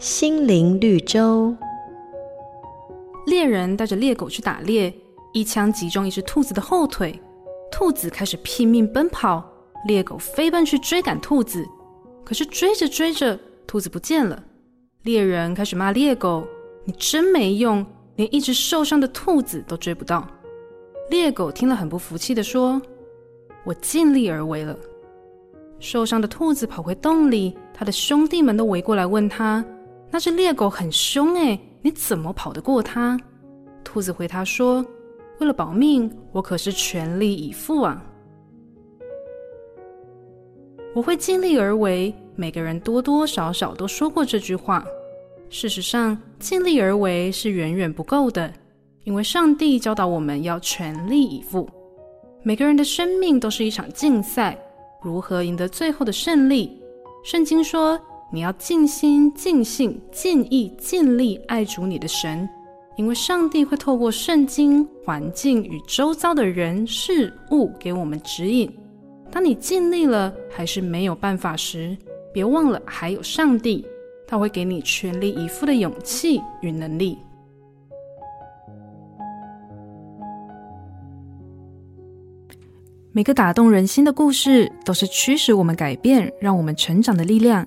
心灵绿洲。猎人带着猎狗去打猎，一枪击中一只兔子的后腿，兔子开始拼命奔跑，猎狗飞奔去追赶兔子，可是追着追着，兔子不见了。猎人开始骂猎狗：“你真没用，连一只受伤的兔子都追不到。”猎狗听了很不服气地说：“我尽力而为了。”受伤的兔子跑回洞里，他的兄弟们都围过来问他：“那只猎狗很凶诶，你怎么跑得过它？”兔子回他说：“为了保命，我可是全力以赴啊！我会尽力而为。”每个人多多少少都说过这句话。事实上，尽力而为是远远不够的，因为上帝教导我们要全力以赴。每个人的生命都是一场竞赛。如何赢得最后的胜利？圣经说：“你要尽心、尽性、尽意、尽力爱主你的神，因为上帝会透过圣经、环境与周遭的人事物给我们指引。当你尽力了还是没有办法时，别忘了还有上帝，他会给你全力以赴的勇气与能力。”每个打动人心的故事，都是驱使我们改变、让我们成长的力量。